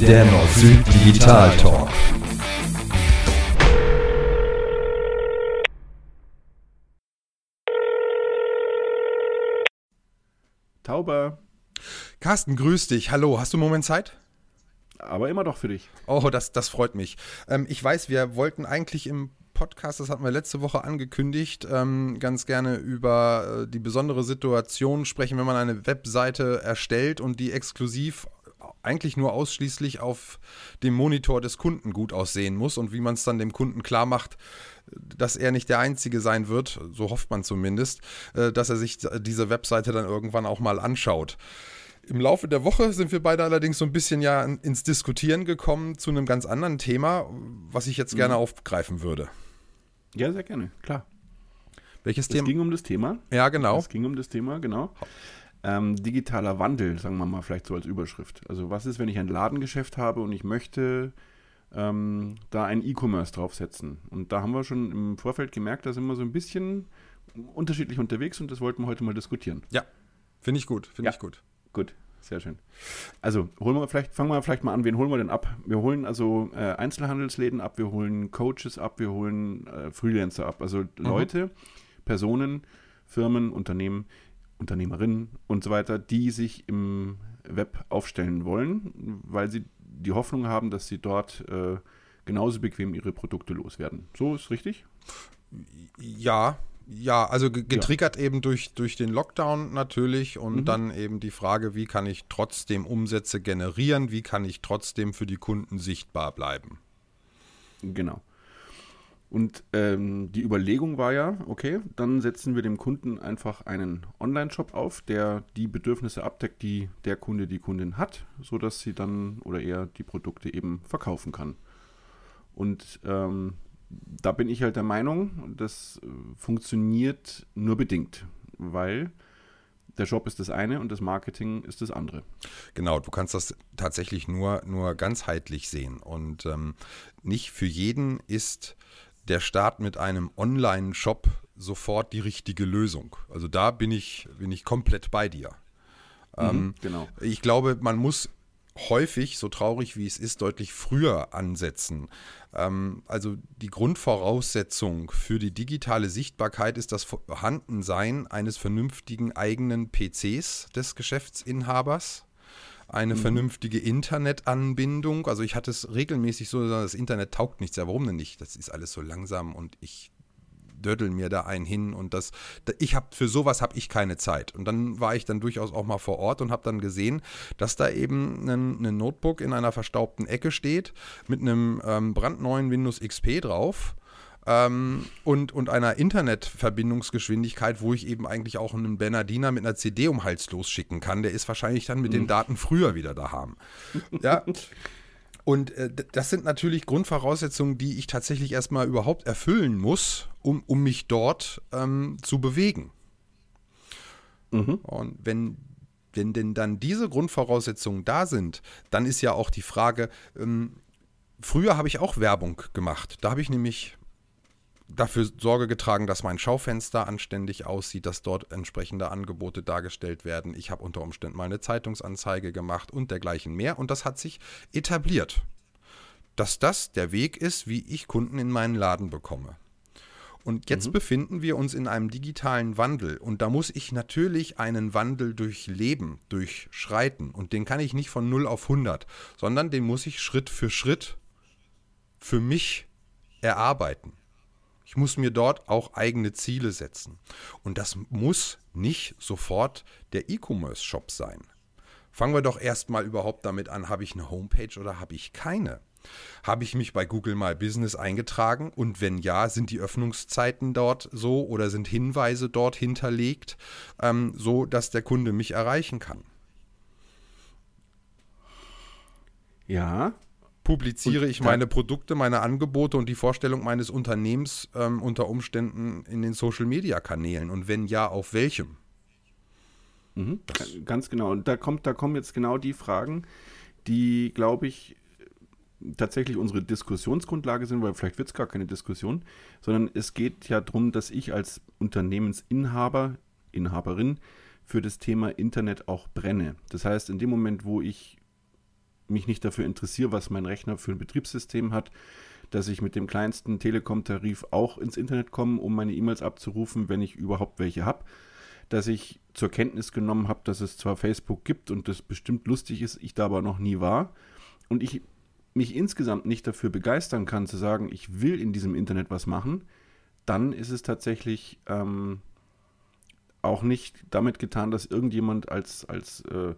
Der Nord-Süd Digital Talk. Tauber. Carsten, grüß dich. Hallo, hast du einen Moment Zeit? Aber immer doch für dich. Oh, das, das freut mich. Ähm, ich weiß, wir wollten eigentlich im Podcast, das hatten wir letzte Woche angekündigt, ähm, ganz gerne über äh, die besondere Situation sprechen, wenn man eine Webseite erstellt und die exklusiv eigentlich nur ausschließlich auf dem Monitor des Kunden gut aussehen muss und wie man es dann dem Kunden klar macht, dass er nicht der Einzige sein wird, so hofft man zumindest, äh, dass er sich diese Webseite dann irgendwann auch mal anschaut. Im Laufe der Woche sind wir beide allerdings so ein bisschen ja ins Diskutieren gekommen zu einem ganz anderen Thema, was ich jetzt gerne mhm. aufgreifen würde. Ja, sehr gerne, klar. Welches Thema? Es ging um das Thema. Ja, genau. Es ging um das Thema, genau. Ähm, digitaler Wandel, sagen wir mal vielleicht so als Überschrift. Also was ist, wenn ich ein Ladengeschäft habe und ich möchte ähm, da ein E-Commerce draufsetzen? Und da haben wir schon im Vorfeld gemerkt, da sind wir so ein bisschen unterschiedlich unterwegs und das wollten wir heute mal diskutieren. Ja, finde ich gut, finde ja. ich gut. Gut, sehr schön. Also holen wir vielleicht, fangen wir vielleicht mal an, wen holen wir denn ab? Wir holen also äh, Einzelhandelsläden ab, wir holen Coaches ab, wir holen äh, Freelancer ab. Also mhm. Leute, Personen, Firmen, Unternehmen, Unternehmerinnen und so weiter, die sich im Web aufstellen wollen, weil sie die Hoffnung haben, dass sie dort äh, genauso bequem ihre Produkte loswerden. So ist richtig? Ja, ja, also getriggert ja. eben durch, durch den Lockdown natürlich und mhm. dann eben die Frage, wie kann ich trotzdem Umsätze generieren, wie kann ich trotzdem für die Kunden sichtbar bleiben. Genau. Und ähm, die Überlegung war ja, okay, dann setzen wir dem Kunden einfach einen Online-Shop auf, der die Bedürfnisse abdeckt, die der Kunde, die Kundin hat, sodass sie dann oder er die Produkte eben verkaufen kann. Und ähm, da bin ich halt der Meinung, das äh, funktioniert nur bedingt, weil der Job ist das eine und das Marketing ist das andere. Genau, du kannst das tatsächlich nur, nur ganzheitlich sehen. Und ähm, nicht für jeden ist der Start mit einem Online-Shop sofort die richtige Lösung. Also da bin ich, bin ich komplett bei dir. Mhm, ähm, genau. Ich glaube, man muss häufig, so traurig wie es ist, deutlich früher ansetzen. Ähm, also die Grundvoraussetzung für die digitale Sichtbarkeit ist das Vorhandensein eines vernünftigen eigenen PCs des Geschäftsinhabers eine mhm. vernünftige Internetanbindung. Also ich hatte es regelmäßig so, das Internet taugt nichts. Ja, warum denn nicht? Das ist alles so langsam und ich dödel mir da einen hin und das, ich habe für sowas habe ich keine Zeit. Und dann war ich dann durchaus auch mal vor Ort und habe dann gesehen, dass da eben ein, ein, Notebook in einer verstaubten Ecke steht mit einem ähm, brandneuen Windows XP drauf. Ähm, und, und einer Internetverbindungsgeschwindigkeit, wo ich eben eigentlich auch einen Bernardiner mit einer CD um Hals losschicken kann. Der ist wahrscheinlich dann mit mhm. den Daten früher wieder da haben. Ja. Und äh, das sind natürlich Grundvoraussetzungen, die ich tatsächlich erstmal überhaupt erfüllen muss, um, um mich dort ähm, zu bewegen. Mhm. Und wenn, wenn denn dann diese Grundvoraussetzungen da sind, dann ist ja auch die Frage, ähm, früher habe ich auch Werbung gemacht. Da habe ich nämlich dafür Sorge getragen, dass mein Schaufenster anständig aussieht, dass dort entsprechende Angebote dargestellt werden. Ich habe unter Umständen mal eine Zeitungsanzeige gemacht und dergleichen mehr. Und das hat sich etabliert, dass das der Weg ist, wie ich Kunden in meinen Laden bekomme. Und jetzt mhm. befinden wir uns in einem digitalen Wandel. Und da muss ich natürlich einen Wandel durchleben, durchschreiten. Und den kann ich nicht von 0 auf 100, sondern den muss ich Schritt für Schritt für mich erarbeiten. Ich muss mir dort auch eigene Ziele setzen. Und das muss nicht sofort der E-Commerce-Shop sein. Fangen wir doch erstmal überhaupt damit an, habe ich eine Homepage oder habe ich keine? Habe ich mich bei Google My Business eingetragen? Und wenn ja, sind die Öffnungszeiten dort so oder sind Hinweise dort hinterlegt, ähm, so dass der Kunde mich erreichen kann? Ja, publiziere ich meine Produkte, meine Angebote und die Vorstellung meines Unternehmens ähm, unter Umständen in den Social-Media-Kanälen? Und wenn ja, auf welchem? Mhm, ganz genau. Und da kommt, da kommen jetzt genau die Fragen, die, glaube ich, tatsächlich unsere Diskussionsgrundlage sind, weil vielleicht wird es gar keine Diskussion, sondern es geht ja darum, dass ich als Unternehmensinhaber, Inhaberin für das Thema Internet auch brenne. Das heißt, in dem Moment, wo ich mich nicht dafür interessiere, was mein Rechner für ein Betriebssystem hat, dass ich mit dem kleinsten Telekom-Tarif auch ins Internet komme, um meine E-Mails abzurufen, wenn ich überhaupt welche habe. Dass ich zur Kenntnis genommen habe, dass es zwar Facebook gibt und das bestimmt lustig ist, ich da aber noch nie war. Und ich mich insgesamt nicht dafür begeistern kann, zu sagen, ich will in diesem Internet was machen, dann ist es tatsächlich ähm, auch nicht damit getan, dass irgendjemand als, als äh,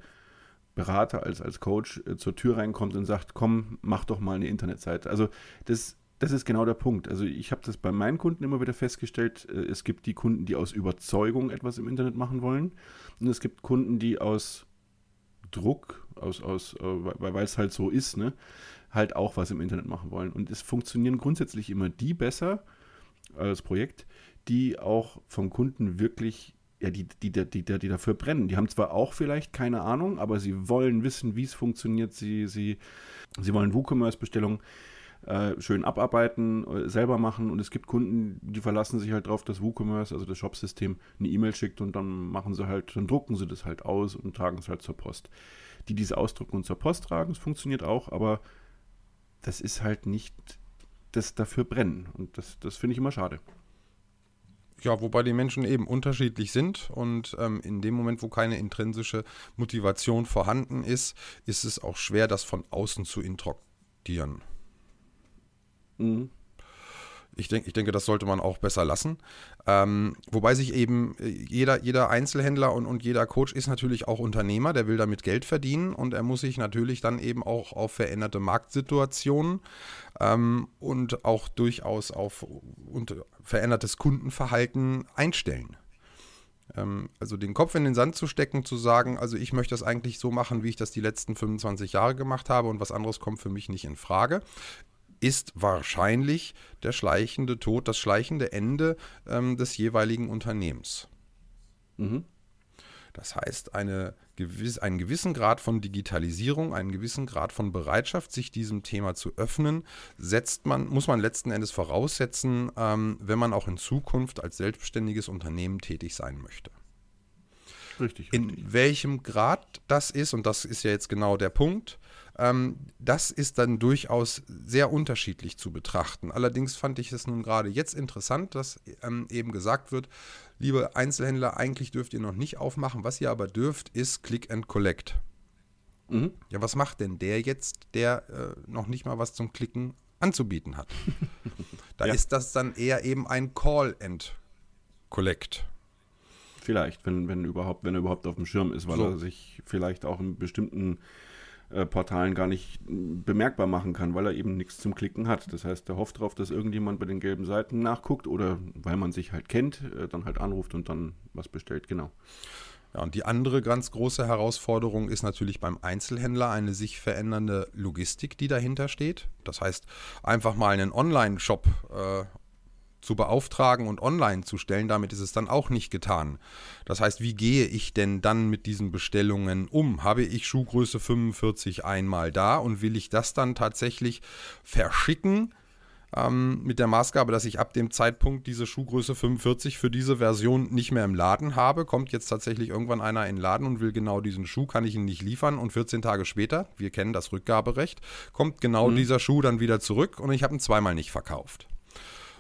Berater, als, als Coach äh, zur Tür reinkommt und sagt, komm, mach doch mal eine Internetseite. Also das, das ist genau der Punkt. Also ich habe das bei meinen Kunden immer wieder festgestellt, äh, es gibt die Kunden, die aus Überzeugung etwas im Internet machen wollen und es gibt Kunden, die aus Druck, aus, aus, äh, weil es halt so ist, ne, halt auch was im Internet machen wollen. Und es funktionieren grundsätzlich immer die besser als Projekt, die auch vom Kunden wirklich ja, die, die, die, die, dafür brennen. Die haben zwar auch vielleicht keine Ahnung, aber sie wollen wissen, wie es funktioniert. Sie, sie, sie wollen WooCommerce-Bestellungen äh, schön abarbeiten, äh, selber machen. Und es gibt Kunden, die verlassen sich halt darauf, dass WooCommerce, also das Shopsystem, eine E-Mail schickt und dann machen sie halt, dann drucken sie das halt aus und tragen es halt zur Post. Die diese ausdrucken und zur Post tragen, das funktioniert auch, aber das ist halt nicht das dafür brennen. Und das, das finde ich immer schade. Ja, wobei die Menschen eben unterschiedlich sind und ähm, in dem Moment, wo keine intrinsische Motivation vorhanden ist, ist es auch schwer, das von außen zu introduktieren. Mhm. Ich, denk, ich denke, das sollte man auch besser lassen. Ähm, wobei sich eben äh, jeder, jeder Einzelhändler und, und jeder Coach ist natürlich auch Unternehmer, der will damit Geld verdienen und er muss sich natürlich dann eben auch auf veränderte Marktsituationen ähm, und auch durchaus auf und verändertes Kundenverhalten einstellen ähm, also den Kopf in den Sand zu stecken, zu sagen, also ich möchte das eigentlich so machen, wie ich das die letzten 25 Jahre gemacht habe und was anderes kommt für mich nicht in Frage, ist wahrscheinlich der schleichende Tod, das schleichende Ende ähm, des jeweiligen Unternehmens. Mhm. Das heißt, eine gewiss, einen gewissen Grad von Digitalisierung, einen gewissen Grad von Bereitschaft, sich diesem Thema zu öffnen, setzt man, muss man letzten Endes voraussetzen, ähm, wenn man auch in Zukunft als selbstständiges Unternehmen tätig sein möchte. Richtig. In richtig. welchem Grad das ist, und das ist ja jetzt genau der Punkt, das ist dann durchaus sehr unterschiedlich zu betrachten. Allerdings fand ich es nun gerade jetzt interessant, dass ähm, eben gesagt wird, liebe Einzelhändler, eigentlich dürft ihr noch nicht aufmachen. Was ihr aber dürft, ist Click and Collect. Mhm. Ja, was macht denn der jetzt, der äh, noch nicht mal was zum Klicken anzubieten hat? da ja. ist das dann eher eben ein Call and Collect. Vielleicht, wenn, wenn überhaupt, wenn er überhaupt auf dem Schirm ist, weil so. er sich vielleicht auch in bestimmten äh, Portalen gar nicht bemerkbar machen kann, weil er eben nichts zum Klicken hat. Das heißt, er hofft darauf, dass irgendjemand bei den gelben Seiten nachguckt oder weil man sich halt kennt, äh, dann halt anruft und dann was bestellt, genau. Ja, und die andere ganz große Herausforderung ist natürlich beim Einzelhändler eine sich verändernde Logistik, die dahinter steht. Das heißt, einfach mal einen Online-Shop äh, zu beauftragen und online zu stellen, damit ist es dann auch nicht getan. Das heißt, wie gehe ich denn dann mit diesen Bestellungen um? Habe ich Schuhgröße 45 einmal da und will ich das dann tatsächlich verschicken? Ähm, mit der Maßgabe, dass ich ab dem Zeitpunkt diese Schuhgröße 45 für diese Version nicht mehr im Laden habe, kommt jetzt tatsächlich irgendwann einer in den Laden und will genau diesen Schuh, kann ich ihn nicht liefern und 14 Tage später, wir kennen das Rückgaberecht, kommt genau mhm. dieser Schuh dann wieder zurück und ich habe ihn zweimal nicht verkauft.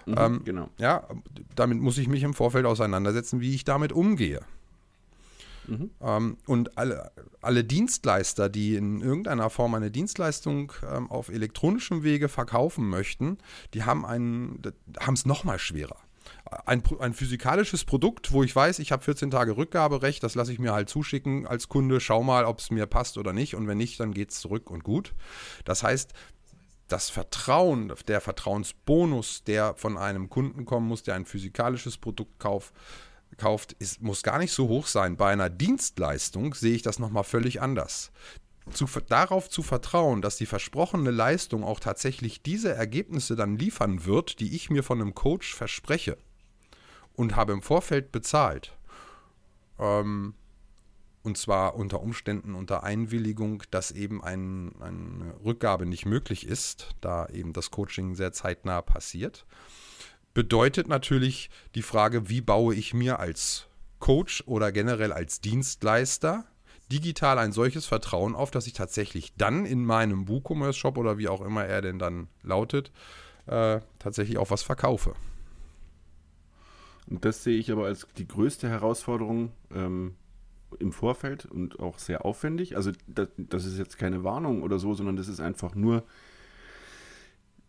Mhm, ähm, genau. Ja, damit muss ich mich im Vorfeld auseinandersetzen, wie ich damit umgehe. Mhm. Ähm, und alle, alle Dienstleister, die in irgendeiner Form eine Dienstleistung ähm, auf elektronischem Wege verkaufen möchten, die haben es nochmal schwerer. Ein, ein, physikalisches Produkt, wo ich weiß, ich habe 14 Tage Rückgaberecht, das lasse ich mir halt zuschicken als Kunde, schau mal, ob es mir passt oder nicht. Und wenn nicht, dann geht es zurück und gut. Das heißt, das Vertrauen, der Vertrauensbonus, der von einem Kunden kommen muss, der ein physikalisches Produkt kauf, kauft, ist, muss gar nicht so hoch sein. Bei einer Dienstleistung sehe ich das nochmal völlig anders. Zu, darauf zu vertrauen, dass die versprochene Leistung auch tatsächlich diese Ergebnisse dann liefern wird, die ich mir von einem Coach verspreche und habe im Vorfeld bezahlt, ähm, und zwar unter Umständen unter Einwilligung, dass eben ein, eine Rückgabe nicht möglich ist, da eben das Coaching sehr zeitnah passiert. Bedeutet natürlich die Frage, wie baue ich mir als Coach oder generell als Dienstleister digital ein solches Vertrauen auf, dass ich tatsächlich dann in meinem WooCommerce-Shop oder wie auch immer er denn dann lautet, äh, tatsächlich auch was verkaufe. Und das sehe ich aber als die größte Herausforderung ähm, im Vorfeld und auch sehr aufwendig. Also das, das, ist jetzt keine Warnung oder so, sondern das ist einfach nur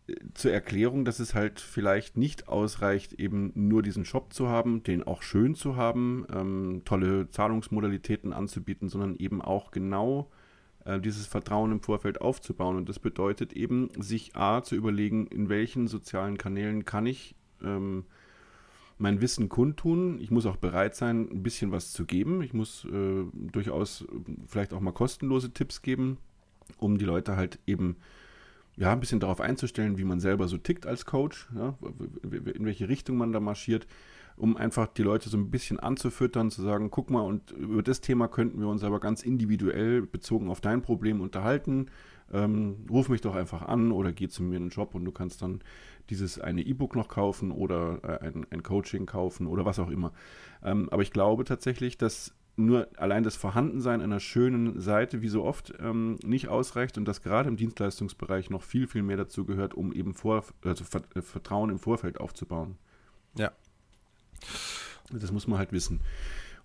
äh, zur Erklärung, dass es halt vielleicht nicht ausreicht, eben nur diesen Shop zu haben, den auch schön zu haben, ähm, tolle Zahlungsmodalitäten anzubieten, sondern eben auch genau äh, dieses Vertrauen im Vorfeld aufzubauen. Und das bedeutet eben, sich A zu überlegen, in welchen sozialen Kanälen kann ich ähm, mein Wissen kundtun. Ich muss auch bereit sein, ein bisschen was zu geben. Ich muss äh, durchaus vielleicht auch mal kostenlose Tipps geben, um die Leute halt eben ja, ein bisschen darauf einzustellen, wie man selber so tickt als Coach, ja, in welche Richtung man da marschiert, um einfach die Leute so ein bisschen anzufüttern, zu sagen, guck mal, und über das Thema könnten wir uns aber ganz individuell bezogen auf dein Problem unterhalten. Ähm, ruf mich doch einfach an oder geh zu mir in den Job und du kannst dann dieses eine E-Book noch kaufen oder äh, ein, ein, Coaching kaufen oder was auch immer. Ähm, aber ich glaube tatsächlich, dass nur allein das Vorhandensein einer schönen Seite, wie so oft, ähm, nicht ausreicht und dass gerade im Dienstleistungsbereich noch viel, viel mehr dazu gehört, um eben vor, also Vertrauen im Vorfeld aufzubauen. Ja. Das muss man halt wissen.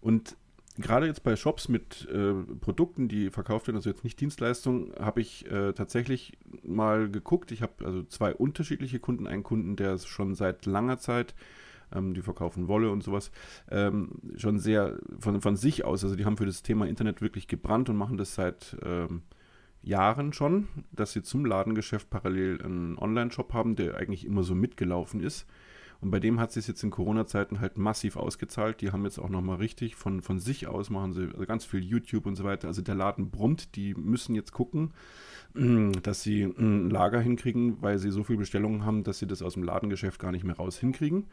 Und gerade jetzt bei Shops mit äh, Produkten, die verkauft werden, also jetzt nicht Dienstleistungen, habe ich äh, tatsächlich mal geguckt. Ich habe also zwei unterschiedliche Kunden. Einen Kunden, der schon seit langer Zeit, ähm, die verkaufen Wolle und sowas, ähm, schon sehr von, von sich aus, also die haben für das Thema Internet wirklich gebrannt und machen das seit ähm, Jahren schon, dass sie zum Ladengeschäft parallel einen Online-Shop haben, der eigentlich immer so mitgelaufen ist. Und bei dem hat sich jetzt in Corona-Zeiten halt massiv ausgezahlt. Die haben jetzt auch nochmal richtig von, von sich aus machen sie also ganz viel YouTube und so weiter. Also der Laden brummt. Die müssen jetzt gucken, dass sie ein Lager hinkriegen, weil sie so viele Bestellungen haben, dass sie das aus dem Ladengeschäft gar nicht mehr raus hinkriegen.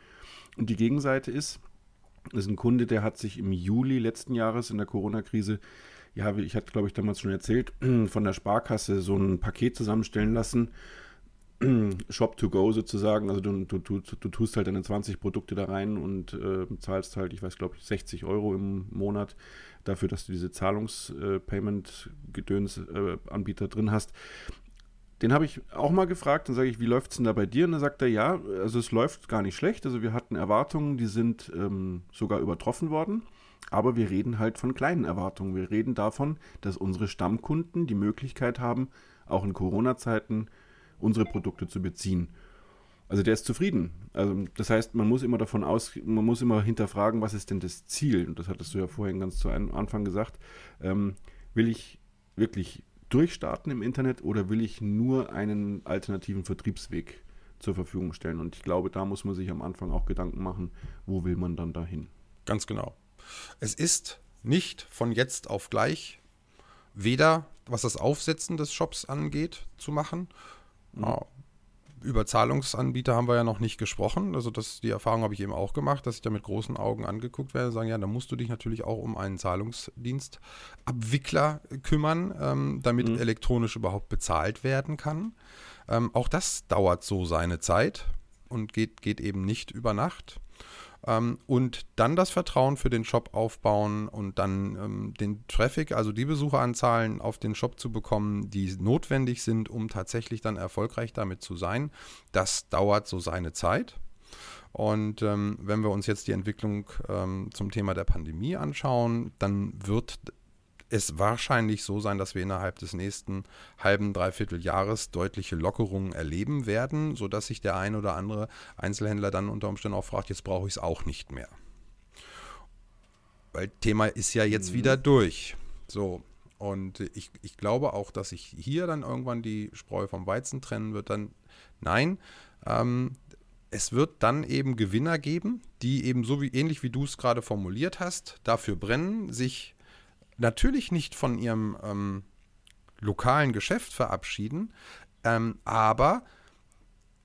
Und die Gegenseite ist, das ist ein Kunde, der hat sich im Juli letzten Jahres in der Corona-Krise ja, ich hatte, glaube ich, damals schon erzählt, von der Sparkasse so ein Paket zusammenstellen lassen, Shop to go sozusagen. Also du, du, du, du tust halt deine 20 Produkte da rein und äh, zahlst halt, ich weiß glaube ich, 60 Euro im Monat dafür, dass du diese Zahlungs-Payment-Gedöns-Anbieter äh, drin hast. Den habe ich auch mal gefragt, dann sage ich, wie läuft es denn da bei dir? Und dann sagt er, ja, also es läuft gar nicht schlecht. Also wir hatten Erwartungen, die sind ähm, sogar übertroffen worden. Aber wir reden halt von kleinen Erwartungen. Wir reden davon, dass unsere Stammkunden die Möglichkeit haben, auch in Corona-Zeiten unsere Produkte zu beziehen. Also der ist zufrieden. Also das heißt, man muss immer davon aus, man muss immer hinterfragen, was ist denn das Ziel? Und das hattest du ja vorhin ganz zu Anfang gesagt. Ähm, will ich wirklich durchstarten im Internet oder will ich nur einen alternativen Vertriebsweg zur Verfügung stellen? Und ich glaube, da muss man sich am Anfang auch Gedanken machen, wo will man dann dahin? Ganz genau. Es ist nicht von jetzt auf gleich weder was das Aufsetzen des Shops angeht zu machen, Mhm. Über Zahlungsanbieter haben wir ja noch nicht gesprochen. Also das, die Erfahrung habe ich eben auch gemacht, dass ich da mit großen Augen angeguckt werde und sagen, ja, da musst du dich natürlich auch um einen Zahlungsdienstabwickler kümmern, ähm, damit mhm. elektronisch überhaupt bezahlt werden kann. Ähm, auch das dauert so seine Zeit und geht, geht eben nicht über Nacht. Ähm, und dann das Vertrauen für den Shop aufbauen und dann ähm, den Traffic, also die Besucheranzahlen auf den Shop zu bekommen, die notwendig sind, um tatsächlich dann erfolgreich damit zu sein. Das dauert so seine Zeit. Und ähm, wenn wir uns jetzt die Entwicklung ähm, zum Thema der Pandemie anschauen, dann wird es wahrscheinlich so sein, dass wir innerhalb des nächsten halben, dreiviertel Jahres deutliche Lockerungen erleben werden, sodass sich der ein oder andere Einzelhändler dann unter Umständen auch fragt, jetzt brauche ich es auch nicht mehr. Weil Thema ist ja jetzt mhm. wieder durch. So. Und ich, ich glaube auch, dass sich hier dann irgendwann die Spreu vom Weizen trennen wird. Dann nein, ähm, es wird dann eben Gewinner geben, die eben so wie ähnlich wie du es gerade formuliert hast, dafür brennen, sich natürlich nicht von ihrem ähm, lokalen Geschäft verabschieden, ähm, aber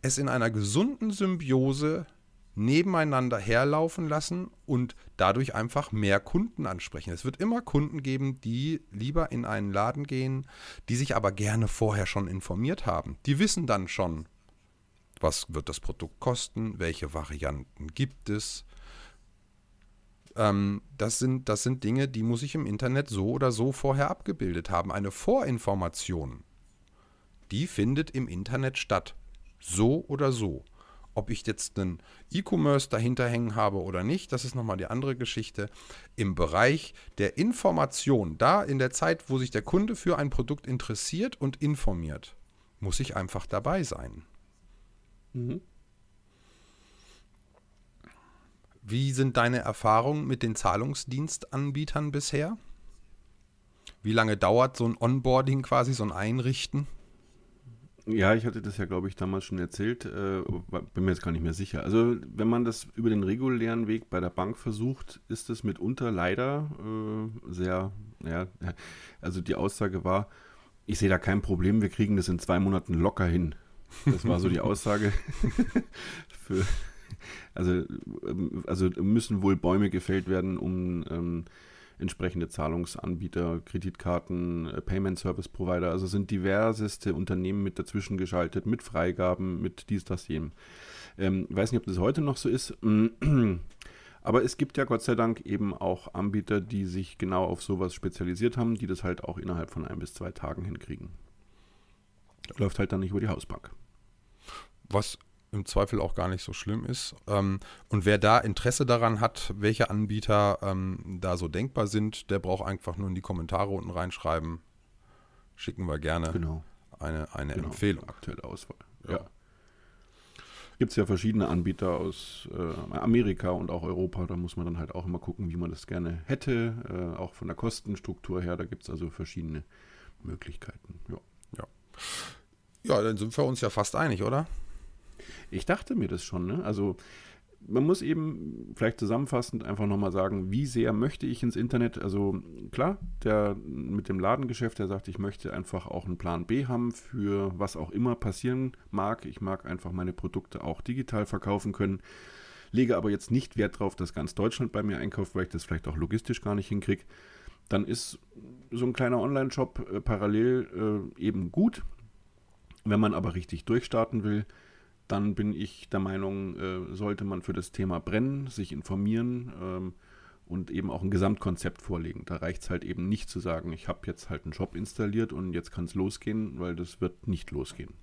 es in einer gesunden Symbiose nebeneinander herlaufen lassen und dadurch einfach mehr Kunden ansprechen. Es wird immer Kunden geben, die lieber in einen Laden gehen, die sich aber gerne vorher schon informiert haben. Die wissen dann schon, was wird das Produkt kosten, welche Varianten gibt es, ähm, das, sind, das sind Dinge, die muss ich im Internet so oder so vorher abgebildet haben. Eine Vorinformation, die findet im Internet statt. So oder so. Ob ich jetzt einen E-Commerce dahinter hängen habe oder nicht, das ist nochmal die andere Geschichte. Im Bereich der Information, da in der Zeit, wo sich der Kunde für ein Produkt interessiert und informiert, muss ich einfach dabei sein. Mhm. Wie sind deine Erfahrungen mit den Zahlungsdienstanbietern bisher? Wie lange dauert so ein Onboarding quasi, so ein Einrichten? Ja, ich hatte das ja, glaube ich, damals schon erzählt. Äh, bin mir jetzt gar nicht mehr sicher. Also, wenn man das über den regulären Weg bei der Bank versucht, ist es mitunter leider äh, sehr, ja, also die Aussage war, ich sehe da kein Problem, wir kriegen das in zwei Monaten locker hin. Das war so die Aussage. Für, also, ähm, also müssen wohl Bäume gefällt werden, um ähm, entsprechende Zahlungsanbieter, Kreditkarten, äh, Payment Service Provider. Also sind diverseste Unternehmen mit dazwischen geschaltet, mit Freigaben, mit dies, das, jenem. Ähm, weiß nicht, ob das heute noch so ist. Aber es gibt ja Gott sei Dank eben auch Anbieter, die sich genau auf sowas spezialisiert haben, die das halt auch innerhalb von ein bis zwei Tagen hinkriegen. Läuft halt dann nicht über die Hausbank. Was im Zweifel auch gar nicht so schlimm ist. Ähm, und wer da Interesse daran hat, welche Anbieter ähm, da so denkbar sind, der braucht einfach nur in die Kommentare unten reinschreiben. Schicken wir gerne genau. eine, eine genau. Empfehlung. Aktuelle Auswahl. Ja. ja. Gibt es ja verschiedene Anbieter aus äh, Amerika und auch Europa. Da muss man dann halt auch immer gucken, wie man das gerne hätte. Äh, auch von der Kostenstruktur her. Da gibt es also verschiedene Möglichkeiten. Ja. ja. Ja, dann sind wir uns ja fast einig, oder? Ich dachte mir das schon. Ne? Also man muss eben vielleicht zusammenfassend einfach nochmal sagen, wie sehr möchte ich ins Internet? Also klar, der mit dem Ladengeschäft, der sagt, ich möchte einfach auch einen Plan B haben für was auch immer passieren mag. Ich mag einfach meine Produkte auch digital verkaufen können. Lege aber jetzt nicht Wert darauf, dass ganz Deutschland bei mir einkauft, weil ich das vielleicht auch logistisch gar nicht hinkriege. Dann ist so ein kleiner Online-Shop äh, parallel äh, eben gut. Wenn man aber richtig durchstarten will, dann bin ich der Meinung, äh, sollte man für das Thema brennen, sich informieren ähm, und eben auch ein Gesamtkonzept vorlegen. Da reicht es halt eben nicht zu sagen, ich habe jetzt halt einen Shop installiert und jetzt kann es losgehen, weil das wird nicht losgehen.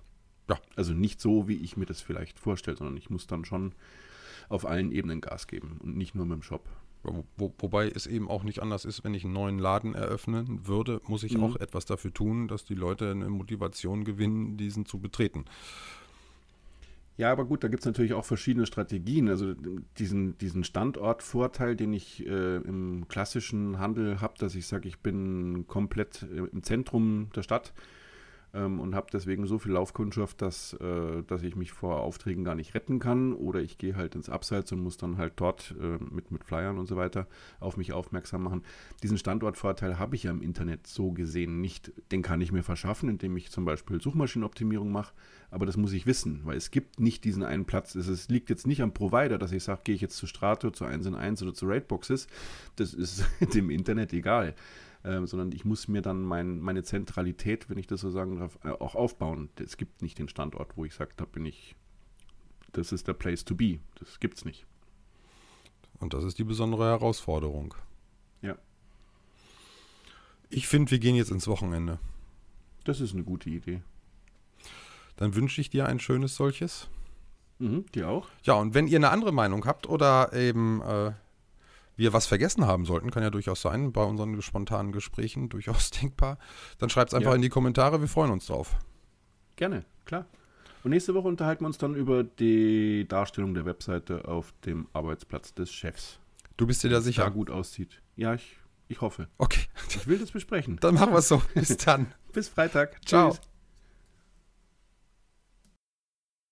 Ja, also nicht so, wie ich mir das vielleicht vorstelle, sondern ich muss dann schon auf allen Ebenen Gas geben und nicht nur mit dem Shop. Wo, wobei es eben auch nicht anders ist, wenn ich einen neuen Laden eröffnen würde, muss ich mhm. auch etwas dafür tun, dass die Leute eine Motivation gewinnen, diesen zu betreten. Ja, aber gut, da gibt es natürlich auch verschiedene Strategien. Also diesen, diesen Standortvorteil, den ich äh, im klassischen Handel habe, dass ich sage, ich bin komplett äh, im Zentrum der Stadt ähm, und habe deswegen so viel Laufkundschaft, dass, äh, dass ich mich vor Aufträgen gar nicht retten kann. Oder ich gehe halt ins Abseits und muss dann halt dort äh, mit, mit Flyern und so weiter auf mich aufmerksam machen. Diesen Standortvorteil habe ich ja im Internet so gesehen nicht. Den kann ich mir verschaffen, indem ich zum Beispiel Suchmaschinenoptimierung mache. Aber das muss ich wissen, weil es gibt nicht diesen einen Platz. Es, es liegt jetzt nicht am Provider, dass ich sage, gehe ich jetzt zu Strato, zu 1 in 1 oder zu Raidboxes. Das ist dem Internet egal. Ähm, sondern ich muss mir dann mein, meine Zentralität, wenn ich das so sagen darf, äh, auch aufbauen. Es gibt nicht den Standort, wo ich sage, da bin ich, das ist der Place to be. Das gibt es nicht. Und das ist die besondere Herausforderung. Ja. Ich finde, wir gehen jetzt ins Wochenende. Das ist eine gute Idee. Dann wünsche ich dir ein schönes solches. Mhm, dir auch. Ja, und wenn ihr eine andere Meinung habt oder eben äh, wir was vergessen haben sollten, kann ja durchaus sein, bei unseren spontanen Gesprächen durchaus denkbar, dann schreibt es einfach ja. in die Kommentare, wir freuen uns drauf. Gerne, klar. Und nächste Woche unterhalten wir uns dann über die Darstellung der Webseite auf dem Arbeitsplatz des Chefs. Du bist dir da sicher? Da gut aussieht. Ja, ich, ich hoffe. Okay. Ich will das besprechen. Dann machen wir es so. Bis dann. Bis Freitag. Ciao. Tschüss.